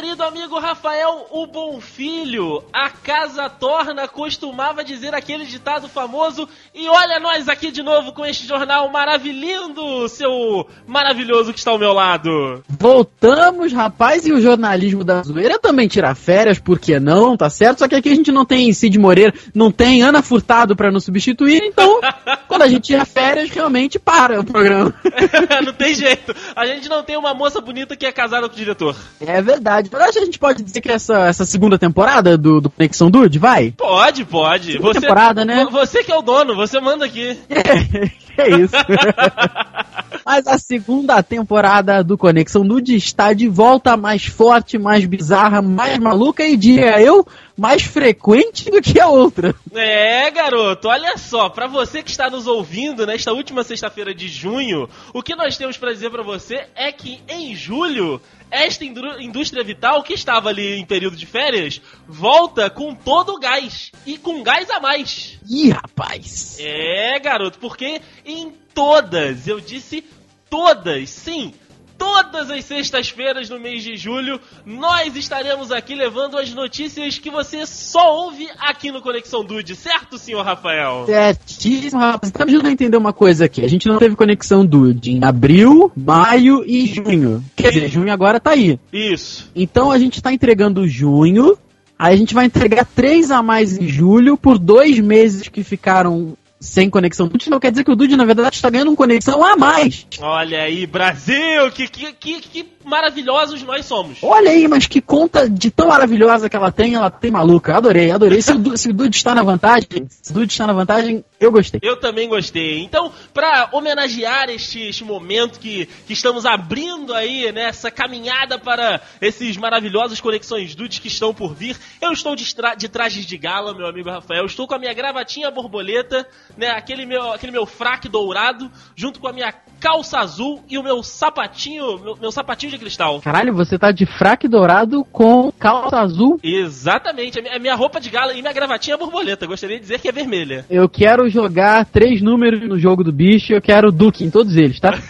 querido amigo Rafael, o bom filho, a casa torna, costumava dizer aquele ditado famoso. E olha nós aqui de novo com este jornal maravilhoso, seu maravilhoso que está ao meu lado. Voltamos, rapaz, e o jornalismo da zoeira também tira férias, por que não? Tá certo? Só que aqui a gente não tem Cid Moreira, não tem Ana Furtado para nos substituir, então quando a gente tira férias, realmente para o programa. não tem jeito. A gente não tem uma moça bonita que é casada com o diretor. É verdade. Acho que a gente pode dizer que essa, essa segunda temporada do, do Conexão Dude, vai? Pode, pode. Segunda você, temporada, né? Você que é o dono, você manda aqui. É, isso. Mas a segunda temporada do Conexão Nude está de volta mais forte, mais bizarra, mais maluca e diria eu, mais frequente do que a outra. É, garoto, olha só, para você que está nos ouvindo nesta última sexta-feira de junho, o que nós temos para dizer para você é que em julho esta indústria vital que estava ali em período de férias volta com todo o gás e com gás a mais. Ih, rapaz. É, garoto, porque em todas, eu disse todas, sim, todas as sextas-feiras no mês de julho, nós estaremos aqui levando as notícias que você só ouve aqui no Conexão Dude, certo, senhor Rafael? Certíssimo, rapaz. Tá me ajudando a entender uma coisa aqui. A gente não teve Conexão Dude em abril, maio e junho. Quer dizer, junho agora tá aí. Isso. Então a gente tá entregando junho, Aí a gente vai entregar três a mais em julho por dois meses que ficaram sem conexão Dude, não quer dizer que o Dude, na verdade, está ganhando uma conexão a mais. Olha aí, Brasil, que, que, que, que maravilhosos nós somos. Olha aí, mas que conta de tão maravilhosa que ela tem, ela tem maluca. Adorei, adorei. Se o, se o Dude está na vantagem, se o Dude está na vantagem, eu gostei. Eu também gostei. Então, para homenagear este, este momento que, que estamos abrindo aí, nessa né, caminhada para esses maravilhosos conexões Dudes que estão por vir, eu estou de, de trajes de gala, meu amigo Rafael. Estou com a minha gravatinha borboleta, né, aquele meu, aquele meu fraque dourado, junto com a minha calça azul e o meu sapatinho, meu, meu sapatinho de cristal. Caralho, você tá de fraque dourado com calça azul? Exatamente. A minha roupa de gala e minha gravatinha é borboleta. Gostaria de dizer que é vermelha. Eu quero jogar três números no jogo do bicho e eu quero Duke em todos eles, tá?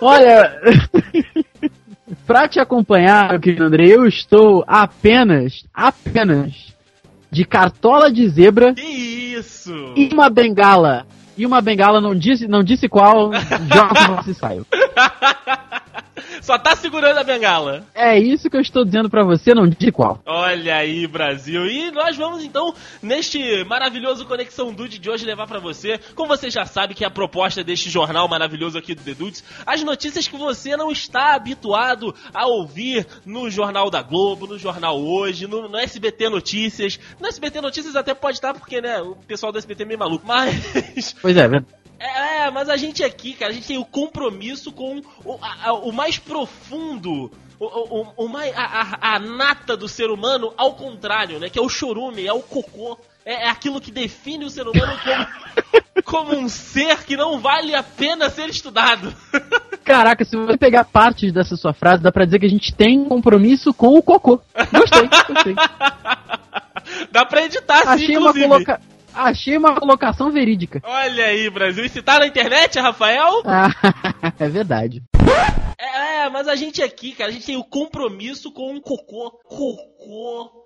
Olha, pra te acompanhar, meu querido André, eu estou apenas, apenas de cartola de zebra. Que isso? E uma bengala e uma bengala, não disse, não disse qual, joga se saiu. Só tá segurando a bengala. É isso que eu estou dizendo para você, não disse qual. Olha aí, Brasil. E nós vamos então, neste maravilhoso Conexão Dude de hoje, levar para você, como você já sabe que é a proposta deste jornal maravilhoso aqui do The Dudes, as notícias que você não está habituado a ouvir no Jornal da Globo, no Jornal Hoje, no, no SBT Notícias. No SBT Notícias até pode estar, porque, né, o pessoal do SBT é meio maluco, mas... Pois é. É, mas a gente aqui, cara, a gente tem o compromisso com o, a, o mais profundo o, o, o, mais, a, a, a, nata do ser humano ao contrário, né? Que é o chorume, é o cocô. É, é aquilo que define o ser humano como, como um ser que não vale a pena ser estudado. Caraca, se você pegar partes dessa sua frase, dá pra dizer que a gente tem compromisso com o cocô. Gostei, gostei. Dá pra editar, Achei sim, uma coloca... Achei uma colocação verídica. Olha aí, Brasil. E se tá na internet, Rafael? Ah, é verdade. É, mas a gente aqui, cara, a gente tem o compromisso com o cocô. Cocô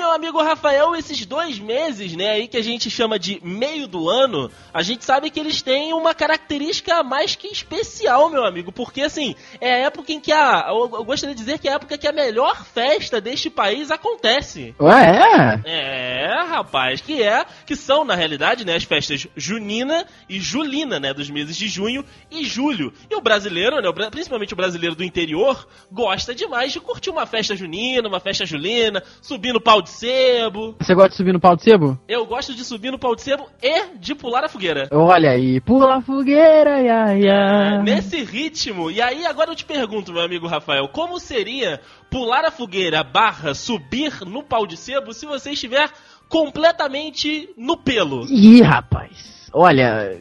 meu amigo Rafael, esses dois meses, né, aí que a gente chama de meio do ano, a gente sabe que eles têm uma característica mais que especial, meu amigo, porque assim, é a época em que a. Eu, gostaria de dizer que é a época que a melhor festa deste país acontece. Ué, é? É, rapaz, que é, que são, na realidade, né, as festas junina e julina, né, dos meses de junho e julho. E o brasileiro, né, principalmente o brasileiro do interior, gosta demais de curtir uma festa junina, uma festa julina, subir no pau de sebo. Você gosta de subir no pau de sebo? Eu gosto de subir no pau de sebo e de pular a fogueira. Olha aí, pula a fogueira, ia, ia. Nesse ritmo. E aí, agora eu te pergunto, meu amigo Rafael, como seria pular a fogueira barra subir no pau de sebo se você estiver completamente no pelo? Ih, rapaz. Olha,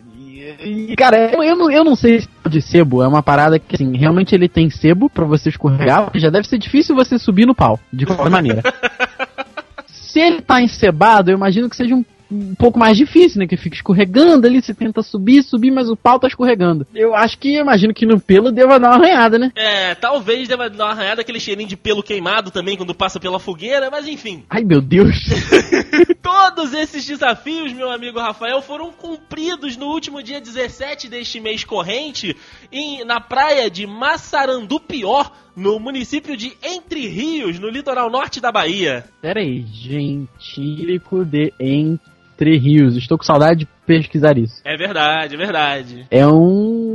cara, eu, eu, não, eu não sei se de sebo é uma parada que, assim, realmente ele tem sebo para você escorregar, já deve ser difícil você subir no pau, de qualquer maneira. se ele tá encebado, eu imagino que seja um um pouco mais difícil, né? Que fica escorregando ali, você tenta subir, subir, mas o pau tá escorregando. Eu acho que, imagino que no pelo deva dar uma arranhada, né? É, talvez deva dar uma arranhada, aquele cheirinho de pelo queimado também quando passa pela fogueira, mas enfim. Ai, meu Deus. Todos esses desafios, meu amigo Rafael, foram cumpridos no último dia 17 deste mês corrente, em, na praia de Massarandupior, no município de Entre Rios, no litoral norte da Bahia. Pera aí, gentílico de Entre Rios. Estou com saudade de pesquisar isso. É verdade, é verdade. É um.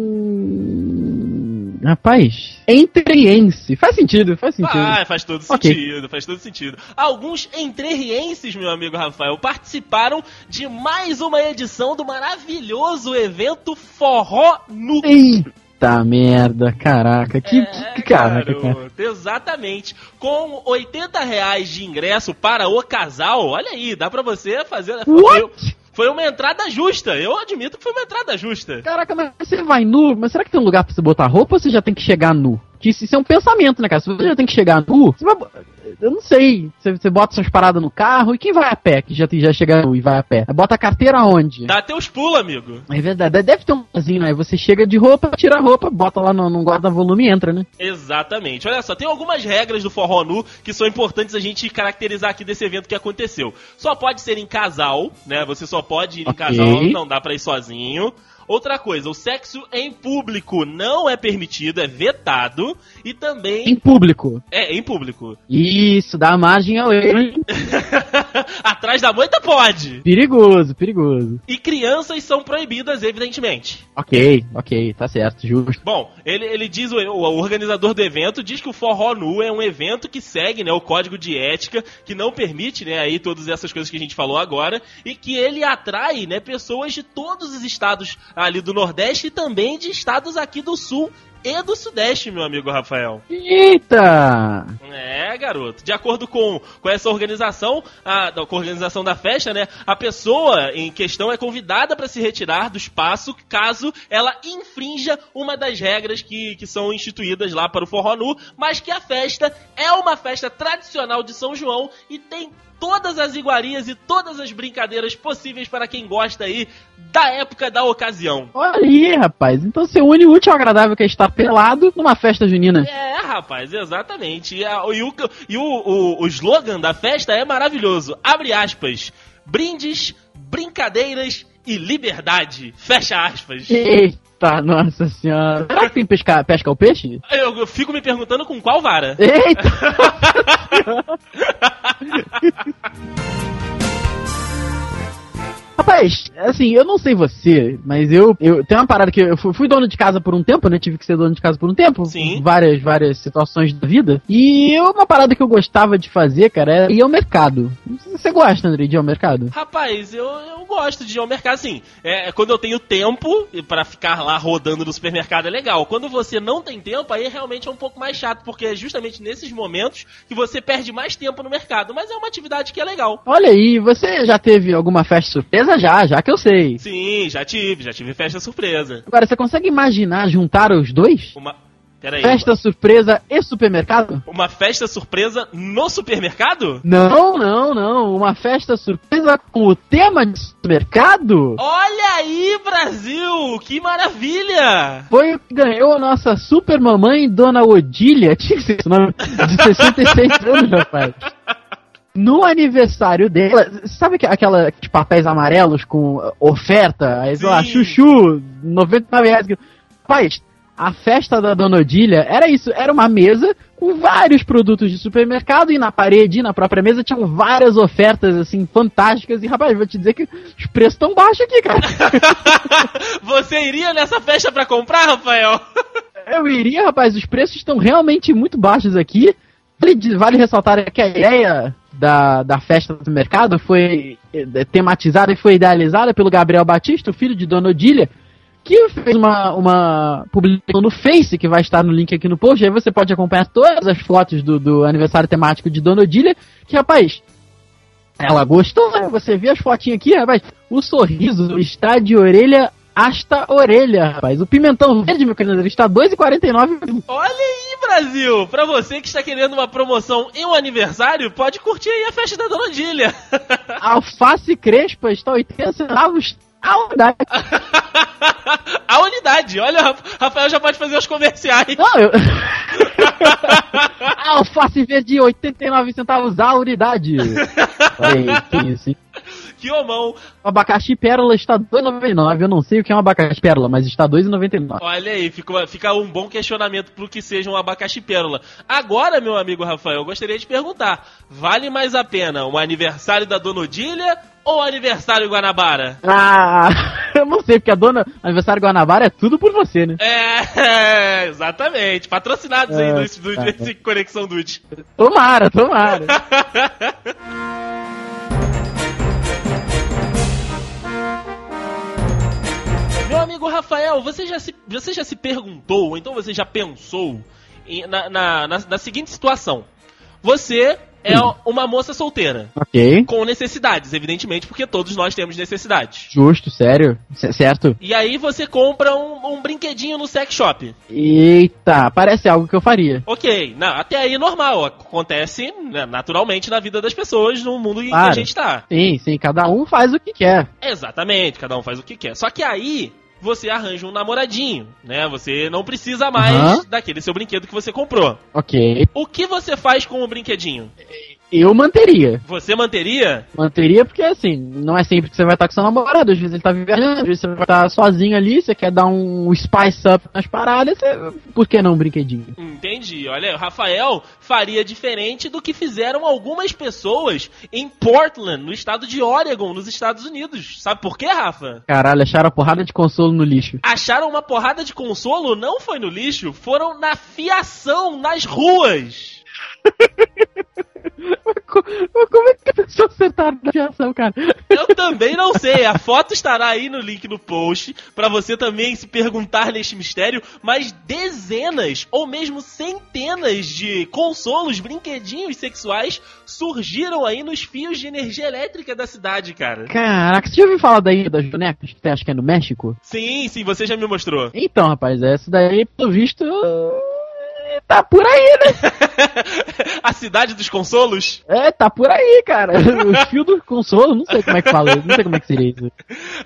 Rapaz, entreense. Faz sentido, faz sentido. Ah, faz todo sentido, faz todo sentido. Alguns entrerrienses, meu amigo Rafael, participaram de mais uma edição do maravilhoso evento Forró Nu. Eita merda, caraca. Que, É, que caraca, cara. garoto, Exatamente. Com 80 reais de ingresso para o casal, olha aí, dá pra você fazer. What? Foi uma entrada justa. Eu admito que foi uma entrada justa. Caraca, mas você vai nu, mas será que tem um lugar pra você botar roupa ou você já tem que chegar nu? Que isso, isso é um pensamento, né, cara? Se você já tem que chegar nu, você vai. Eu não sei. Você, bota suas paradas no carro e quem vai a pé, que já, já chega nu e vai a pé? Bota a carteira aonde? Dá teus pulos, amigo. É verdade, deve ter um lugarzinho, né? Você chega de roupa, tira a roupa, bota lá no, no guarda-volume e entra, né? Exatamente. Olha só, tem algumas regras do forró nu que são importantes a gente caracterizar aqui desse evento que aconteceu. Só pode ser em casal, né? Você só pode ir em casal, não dá pra ir sozinho. Outra coisa, o sexo em público não é permitido, é vetado. E também. Em público. É, em público. Isso, dá margem ao erro? Atrás da moita pode. Perigoso, perigoso. E crianças são proibidas, evidentemente. Ok, ok, tá certo, justo. Bom, ele, ele diz, o, o organizador do evento diz que o Forró Nu é um evento que segue né, o código de ética, que não permite né, aí todas essas coisas que a gente falou agora, e que ele atrai né, pessoas de todos os estados ali do Nordeste e também de estados aqui do Sul e do Sudeste, meu amigo Rafael. Eita! É, garoto. De acordo com, com essa organização, a, com a organização da festa, né? A pessoa em questão é convidada para se retirar do espaço caso ela infrinja uma das regras que, que são instituídas lá para o Forró Nu, mas que a festa é uma festa tradicional de São João e tem todas as iguarias e todas as brincadeiras possíveis para quem gosta aí da época da ocasião. Olha aí, rapaz. Então você une o útil ao agradável que é estar pelado numa festa junina. É, rapaz, exatamente. E, a- e o, e o, o, o slogan da festa é maravilhoso. Abre aspas. Brindes, brincadeiras e liberdade. Fecha aspas. Eita, nossa senhora. Será que tem pesca, pesca o peixe? Eu, eu fico me perguntando com qual vara. Eita! Rapaz, assim, eu não sei você, mas eu, eu tem uma parada que eu fui, fui dono de casa por um tempo, né? Tive que ser dono de casa por um tempo, Sim. várias várias situações da vida. E eu, uma parada que eu gostava de fazer, cara, era ir ao mercado. Você gosta, André, de ir ao mercado? Rapaz, eu, eu gosto de ir ao mercado, assim. É, quando eu tenho tempo pra ficar lá rodando no supermercado é legal. Quando você não tem tempo, aí realmente é um pouco mais chato, porque é justamente nesses momentos que você perde mais tempo no mercado. Mas é uma atividade que é legal. Olha aí, você já teve alguma festa surpresa? Já, já que eu sei. Sim, já tive, já tive festa surpresa. Agora, você consegue imaginar juntar os dois? Uma. Peraí. Festa surpresa e supermercado? Uma festa surpresa no supermercado? Não, não, não. Uma festa surpresa com o tema de supermercado? Olha aí, Brasil! Que maravilha! Foi o que ganhou a nossa super mamãe, Dona Odília. Tinha que ser esse nome. De 66 anos, rapaz. No aniversário dela, sabe que- aquela de papéis amarelos com oferta? Aí, sei lá, chuchu, 99 reais. Rapaz, a festa da Dona Odília era isso, era uma mesa com vários produtos de supermercado e na parede, e na própria mesa, tinham várias ofertas, assim, fantásticas. E, rapaz, vou te dizer que os preços estão baixos aqui, cara. Você iria nessa festa pra comprar, Rafael? Eu iria, rapaz, os preços estão realmente muito baixos aqui. Vale, vale ressaltar que a ideia da, da festa do mercado foi eh, tematizada e foi idealizada pelo Gabriel Batista, o filho de Dona Odília, que fez uma, uma publicação no Face, que vai estar no link aqui no post, aí você pode acompanhar todas as fotos do, do aniversário temático de Dona Odília, que, rapaz, ela gostou, né? Você vê as fotinhas aqui, rapaz, o sorriso está de orelha hasta orelha, rapaz. O pimentão verde, meu querido, está 2,49. Olha aí, Brasil! Pra você que está querendo uma promoção e um aniversário, pode curtir aí a festa da Dona Dília. Alface crespa está 80 centavos a unidade. a unidade. Olha, Rafael já pode fazer os comerciais. Não, eu... Alface verde 89 centavos a unidade. Olha que isso, hein? Que homão. O abacaxi pérola está 2,99. Eu não sei o que é um abacaxi pérola, mas está 2,99. Olha aí, fica, fica um bom questionamento pro que seja um abacaxi pérola. Agora, meu amigo Rafael, eu gostaria de perguntar: vale mais a pena o aniversário da Dona Odília ou aniversário Guanabara? Ah, eu não sei, porque a dona aniversário Guanabara é tudo por você, né? É, exatamente. Patrocinados é, aí estúdio tá, desse Conexão Dude. Tomara, tomara. amigo Rafael, você já se, você já se perguntou, ou então você já pensou em, na, na, na, na seguinte situação? Você é uma moça solteira. Ok. Com necessidades, evidentemente, porque todos nós temos necessidades. Justo, sério. C certo. E aí você compra um, um, brinquedinho no sex shop. Eita, parece algo que eu faria. Ok, não, até aí normal. Acontece né, naturalmente na vida das pessoas, no mundo em claro. que a gente tá. Sim, sim, cada um faz o que quer. Exatamente, cada um faz o que quer. Só que aí você arranja um namoradinho, né? Você não precisa mais uhum. daquele seu brinquedo que você comprou. Ok. O que você faz com o brinquedinho? Eu manteria. Você manteria? Manteria porque, assim, não é sempre que você vai estar com seu namorado. Às vezes ele tá viajando, às vezes você vai estar sozinho ali, você quer dar um spice up nas paradas, você... por que não um brinquedinho? Entendi. Olha, o Rafael faria diferente do que fizeram algumas pessoas em Portland, no estado de Oregon, nos Estados Unidos. Sabe por quê, Rafa? Caralho, acharam a porrada de consolo no lixo. Acharam uma porrada de consolo? Não foi no lixo, foram na fiação, nas ruas. Como é que a pessoa acertaram na fiação, cara? Eu também não sei. A foto estará aí no link no post para você também se perguntar neste mistério. Mas dezenas ou mesmo centenas de consolos, brinquedinhos sexuais surgiram aí nos fios de energia elétrica da cidade, cara. Caraca, você já ouviu falar daí das bonecas que tem, acho que é no México? Sim, sim, você já me mostrou. Então, rapaz, essa daí, pelo visto tá por aí, né? a cidade dos consolos? É, tá por aí, cara. O fio do consolo, não sei como é que fala, não sei como é que seria isso.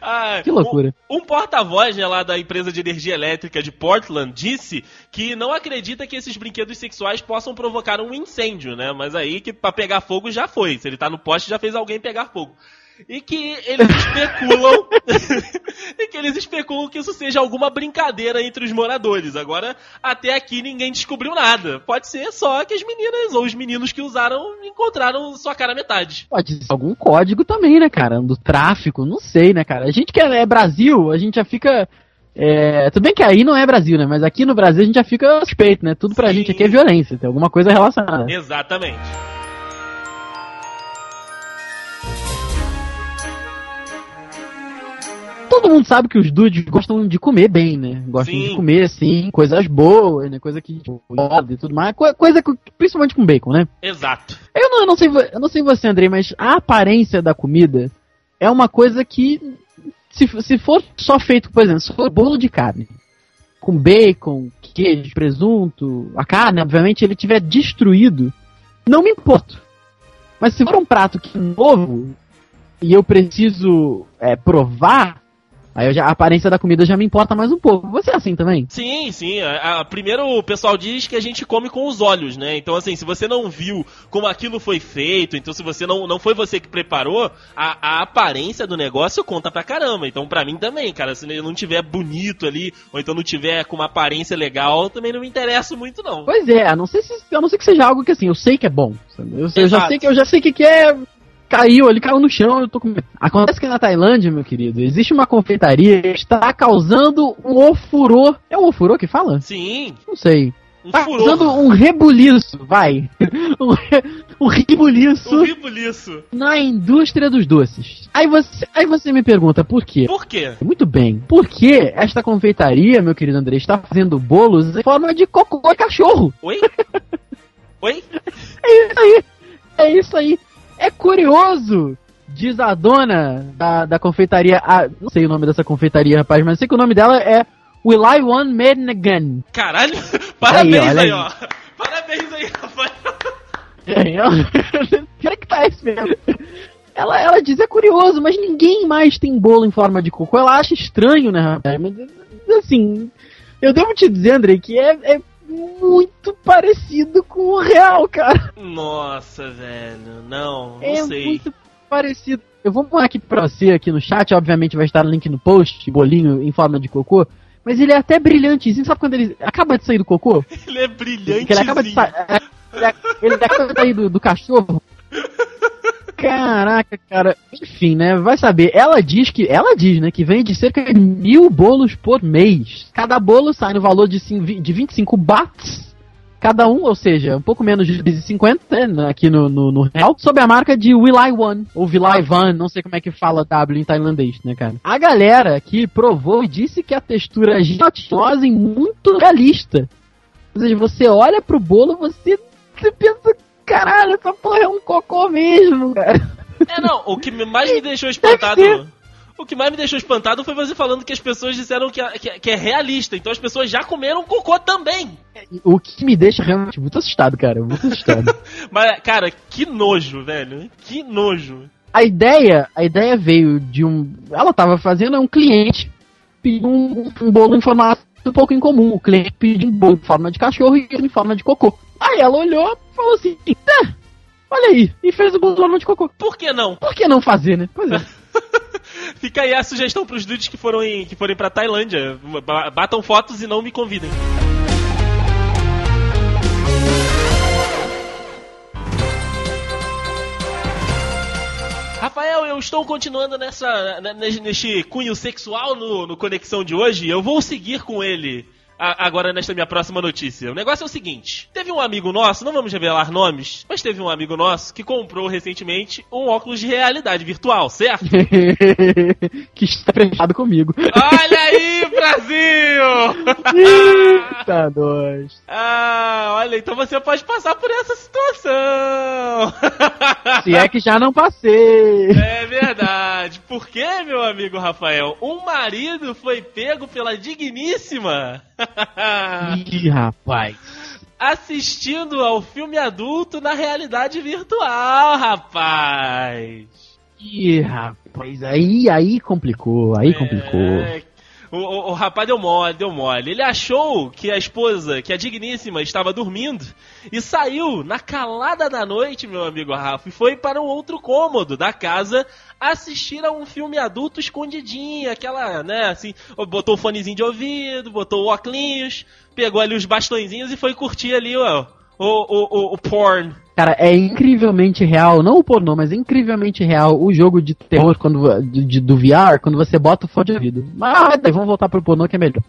Ah, que loucura. Um, um porta-voz né, lá da empresa de energia elétrica de Portland disse que não acredita que esses brinquedos sexuais possam provocar um incêndio, né? Mas aí que pra pegar fogo já foi. Se ele tá no poste, já fez alguém pegar fogo e que eles especulam e que eles especulam que isso seja alguma brincadeira entre os moradores. Agora, até aqui ninguém descobriu nada. Pode ser só que as meninas ou os meninos que usaram encontraram sua cara metade. Pode ser algum código também, né, cara? Do tráfico, não sei, né, cara? A gente que é Brasil, a gente já fica é, tudo bem que aí não é Brasil, né? Mas aqui no Brasil a gente já fica suspeito, né? Tudo pra Sim. gente aqui é violência, tem alguma coisa relacionada. Exatamente. Todo mundo sabe que os dudes gostam de comer bem, né? Gostam sim. de comer, assim, coisas boas, né? Coisa que tipo, e tudo mais. Coisa que, principalmente com bacon, né? Exato. Eu não, eu não, sei, eu não sei você, Andrei, mas a aparência da comida é uma coisa que, se, se for só feito, por exemplo, se for bolo de carne, com bacon, queijo, presunto, a carne, obviamente, ele tiver destruído, não me importo. Mas se for um prato que é novo e eu preciso é, provar, Aí já, a aparência da comida já me importa mais um pouco. Você é assim também? Sim, sim. A, a, primeiro o pessoal diz que a gente come com os olhos, né? Então, assim, se você não viu como aquilo foi feito, então se você não, não foi você que preparou, a, a aparência do negócio conta pra caramba. Então, pra mim também, cara, se não tiver bonito ali, ou então não tiver com uma aparência legal, também não me interessa muito, não. Pois é, a não ser, se, a não ser que seja algo que assim, eu sei que é bom. Eu, eu já sei que eu já sei que, que é caiu, ele caiu no chão, eu tô com Acontece que na Tailândia, meu querido, existe uma confeitaria que está causando um ofurô. É um ofurô que fala? Sim. Não sei. Um tá causando um rebuliço, vai. um, re, um rebuliço. Um rebuliço. Na indústria dos doces. Aí você, aí você me pergunta, por quê? Por quê? Muito bem. Por que esta confeitaria, meu querido André, está fazendo bolos em forma de cocô de cachorro? Oi? Oi? É isso aí. É isso aí. É curioso Diz a dona da, da confeitaria. A, não sei o nome dessa confeitaria, rapaz, mas sei que o nome dela é Will I One Made Again. Caralho, parabéns aí, aí ó. Parabéns aí, Rafael. Será que tá esse mesmo? Ela, ela diz, é curioso, mas ninguém mais tem bolo em forma de cocô. Ela acha estranho, né, rapaz? Mas, assim, eu devo te dizer, André, que é, é muito parecido com o real, cara. Nossa, velho, não, não é sei. É muito parecido. Eu vou pôr aqui pra você, aqui no chat, obviamente vai estar o link no post, bolinho em forma de cocô. Mas ele é até brilhantezinho, sabe quando ele acaba de sair do cocô? Ele é brilhantezinho. Ele acaba de, sa é, ele acaba de sair do, do cachorro. Caraca, cara. Enfim, né? Vai saber. Ela diz que. Ela diz, né? Que vende cerca de mil bolos por mês. Cada bolo sai no valor de, de 25 bahts. Cada um, ou seja, um pouco menos de 50, né, aqui no, no, no, real, sob a marca de Will I One, ou Vilai Van, não sei como é que fala W em tailandês, né, cara? A galera aqui provou e disse que a textura é gelatinosa e muito realista. Ou seja, você olha pro bolo, você, você pensa, caralho, essa porra é um cocô mesmo, cara. É, não, o que mais me deixou espantado. O que mais me deixou espantado foi você falando que as pessoas disseram que, é, que, é, que é realista, então as pessoas já comeram cocô também. O que me deixa realmente muito assustado, cara, muito assustado. Mas, cara, que nojo, velho, que nojo. A ideia, a ideia veio de um, ela tava fazendo é um cliente pediu um, um bolo em formato um pouco incomum. O cliente pediu um bolo em forma de cachorro e em forma de cocô. Aí ela olhou e falou assim: tá, olha aí, e fez o bolo de cocô. Por que não? Por que não fazer, né? Pois é. Fica aí a sugestão pros dudes que foram em, que forem pra Tailândia. Batam fotos e não me convidem. Rafael, eu estou continuando nessa neste cunho sexual no, no Conexão de hoje. Eu vou seguir com ele agora nesta minha próxima notícia. O negócio é o seguinte: teve um amigo nosso, não vamos revelar nomes, mas teve um amigo nosso que comprou recentemente um óculos de realidade virtual, certo? que está preenchado comigo. Olha aí, Brasil! Eita, dois. Ah, olha, então você pode passar por essa situação. Se é que já não passei. É verdade. Por que, meu amigo Rafael? Um marido foi pego pela digníssima Ih, rapaz. Assistindo ao filme adulto na realidade virtual, rapaz. Ih, rapaz, aí, aí complicou, aí é, complicou. O, o, o, rapaz deu mole, deu mole. Ele achou que a esposa, que a digníssima, estava dormindo e saiu na calada da noite, meu amigo Rafa, e foi para um outro cômodo da casa assistir a um filme adulto escondidinho, aquela, né, assim, botou o fonezinho de ouvido, botou o óculos, pegou ali os bastõezinhos e foi curtir ali, ó, o, o, o, porn. Cara, é incrivelmente real, não o pornô, mas é incrivelmente real o jogo de terror quando, de, de do VR quando você bota o fone de ouvido. Mas vamos voltar pro pornô que é melhor.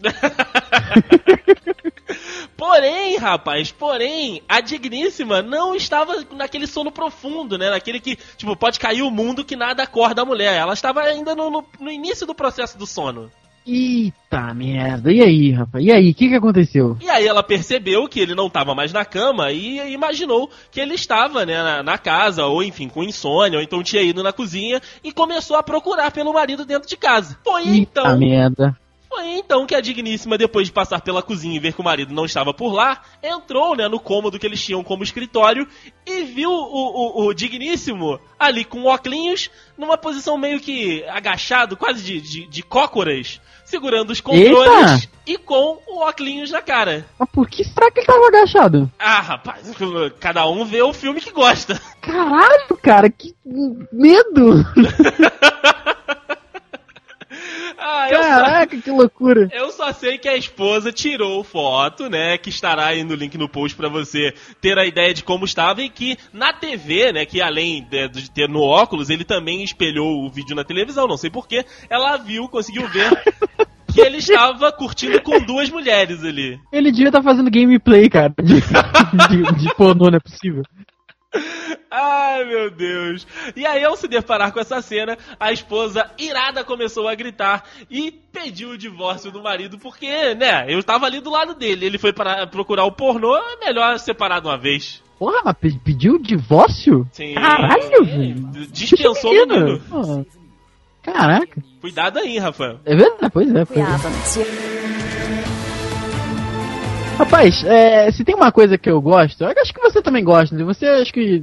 Porém, rapaz, porém, a digníssima não estava naquele sono profundo, né? Naquele que, tipo, pode cair o mundo que nada acorda a mulher. Ela estava ainda no, no, no início do processo do sono. Eita merda, e aí, rapaz? E aí, o que, que aconteceu? E aí ela percebeu que ele não estava mais na cama e imaginou que ele estava, né, na, na, casa, ou enfim, com insônia, ou então tinha ido na cozinha e começou a procurar pelo marido dentro de casa. Foi Eita então. merda. Foi então que a digníssima, depois de passar pela cozinha e ver que o marido não estava por lá, entrou né, no cômodo que eles tinham como escritório e viu o, o, o digníssimo ali com óculos, numa posição meio que agachado, quase de, de, de cócoras, segurando os controles Eita! e com o óculos na cara. Mas por que será que ele tava agachado? Ah, rapaz, cada um vê o filme que gosta. Caralho, cara, que medo! Ah, Caraca, só... que loucura! Eu só sei que a esposa tirou foto, né? Que estará aí no link no post para você ter a ideia de como estava e que na TV, né? Que além de, de ter no óculos, ele também espelhou o vídeo na televisão, não sei porquê. Ela viu, conseguiu ver. que ele estava curtindo com duas mulheres ali. Ele devia estar tá fazendo gameplay, cara. De, de, de pornô, não é possível. Ai, meu Deus. E aí, ao se deparar com essa cena, a esposa irada começou a gritar e pediu o divórcio do marido, porque, né, eu estava ali do lado dele. Ele foi para procurar o pornô, é melhor separar de uma vez. Porra, mas pe- pediu divórcio? Sim. Caralho, velho. Dispensou o Menino. menino. Caraca. Cuidado aí, Rafael. É verdade? Pois é. Pois é. Rapaz, é, se tem uma coisa que eu gosto, eu acho que você também gosta, né? você acho que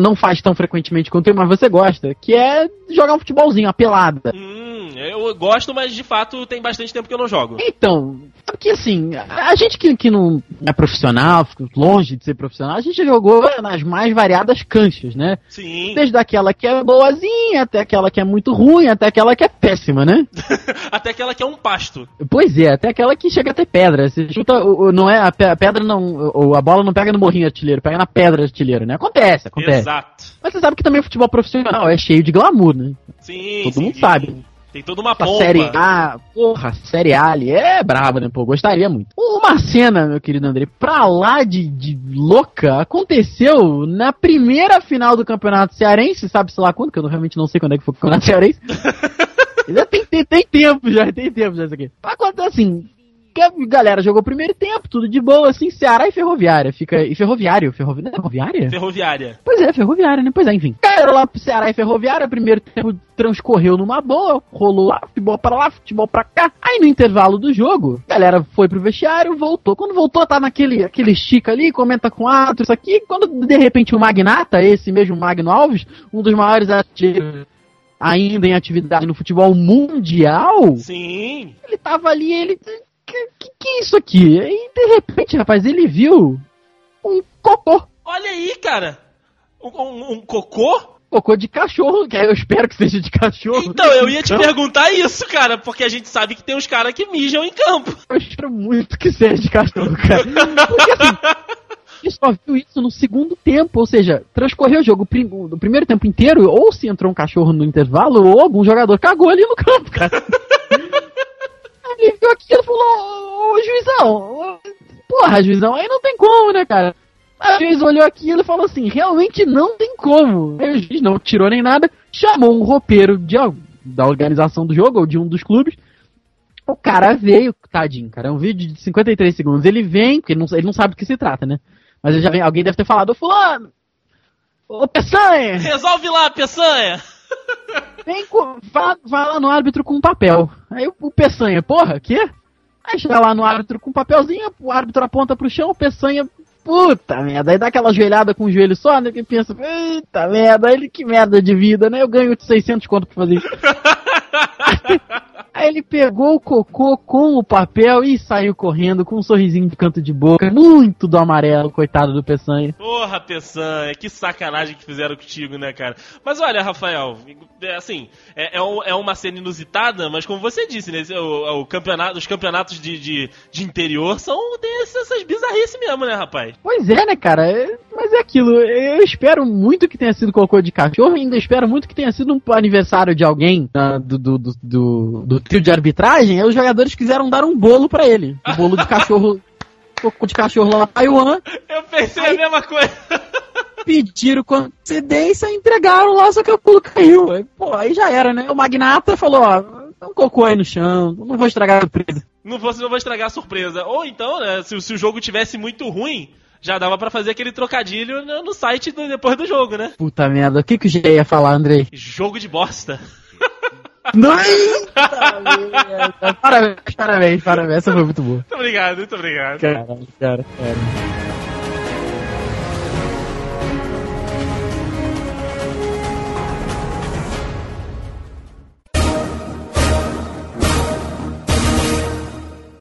não faz tão frequentemente quanto eu, mas você gosta, que é jogar um futebolzinho, uma pelada. Hum, eu gosto, mas de fato tem bastante tempo que eu não jogo. Então, sabe que assim, a a gente que, que não é profissional, fica longe de ser profissional, a gente jogou nas mais variadas canchas, né? Sim. Desde aquela que é boazinha, até aquela que é muito ruim, até aquela que é péssima, né? Até aquela que é um pasto. Pois é, até aquela que chega até pedra. Você chuta, não é a, a pedra não, ou a bola não pega no morrinho artilheiro, pega na pedra artilheiro, né? Acontece, acontece. Exato. Mas você sabe que também o futebol profissional é cheio de glamour, né? Sim. Todo sim, mundo sim. sabe. Tem toda uma pompa. série A, porra, série A ali é braba, né? Pô, gostaria muito. Uma cena, meu querido André, pra lá de, de louca, aconteceu na primeira final do Campeonato Cearense, sabe-se lá quando, que eu realmente não sei quando é que foi o Campeonato Cearense. já tem, tem, tem tempo, já tem tempo já isso aqui. Acontece assim, que a galera jogou o primeiro tempo, tudo de boa, assim, Ceará e Ferroviária. Fica, e Ferroviário, Ferrovi... não é Ferroviária? Ferroviária. Pois é, Ferroviária, né? Pois é, enfim. Caíram lá pro Ceará e Ferroviária, primeiro tempo transcorreu numa boa, rolou lá, futebol pra lá, futebol pra cá. Aí no intervalo do jogo, a galera foi pro vestiário, voltou. Quando voltou, tá naquele aquele estica ali, comenta com ato, isso aqui. Quando de repente o Magnata, esse mesmo Magno Alves, um dos maiores artilheiros ainda em atividade no futebol mundial, Sim. ele tava ali, ele. Que, que, que é isso aqui? Aí de repente, rapaz, ele viu um cocô. Olha aí, cara. Um, um- um cocô? Cocô de cachorro, que eu espero que seja de cachorro. Então, eu ia te perguntar isso, cara, porque a gente sabe que tem uns caras que mijam em campo. Eu espero muito que seja de cachorro, cara. Porque assim, ele só viu isso no segundo tempo, ou seja, transcorreu o jogo prim o primeiro tempo inteiro, ou se entrou um cachorro no intervalo, ou algum jogador cagou ali no campo, cara. Ele viu aquilo e falou, ô, juizão, porra, juizão, aí não tem como, né, cara? Aí o juiz olhou aquilo e falou assim, realmente não tem como. Aí o juiz não tirou nem nada, chamou um roupeiro de, da organização do jogo, ou de um dos clubes, o cara veio, tadinho, cara, é um vídeo de 53 segundos. Ele vem, porque ele não, ele não sabe do que se trata, né? Mas ele já vem, alguém deve ter falado, ô fulano, ô Peçanha, Resolve lá, Peçanha. vem com, vai lá no árbitro com um papel. Aí o, Peçanha, porra, quê? Aí chega lá no árbitro com um papelzinho, o árbitro aponta pro chão, o Peçanha, puta merda, aí dá aquela joelhada com o joelho só, né? Que pensa, eita merda, ele que merda de vida, né? Eu ganho 600 conto pra fazer isso. Aí ele pegou o cocô com o papel e saiu correndo com um sorrisinho de canto de boca, muito do amarelo, coitado do Peçanha. Porra, Peçanha, que sacanagem que fizeram contigo, né, cara? Mas olha, Rafael, é assim, é, é é uma cena inusitada, mas como você disse, né, esse- o, o campeonato, os campeonatos de, de, de interior são dessas, essas bizarrices mesmo, né, rapaz? Pois é, né, cara? É- Mas é aquilo. Eu espero muito que tenha sido cocô de cachorro, e ainda espero muito que tenha sido um aniversário de alguém do, do, do, do, do trio de arbitragem. Aí os jogadores quiseram dar um bolo pra ele. Um bolo de cachorro. cocô de cachorro lá na Taiwan. Eu pensei a mesma coisa. Pediram com antecedência e entregaram lá, só que o pulo caiu. Aí, pô, aí já era, né? O magnata falou: ó, tem um cocô aí no chão, não vou estragar a surpresa. Não vou, não vou estragar a surpresa. Ou então, né, se, se o jogo tivesse muito ruim, já dava pra fazer aquele trocadilho no, no site do- depois do jogo, né? Puta merda, o que que o G ia falar, Andrei? Jogo de bosta. Não! Parabéns, parabéns, parabéns. Essa foi muito boa. Muito obrigado, muito obrigado. Caralho, cara, cara.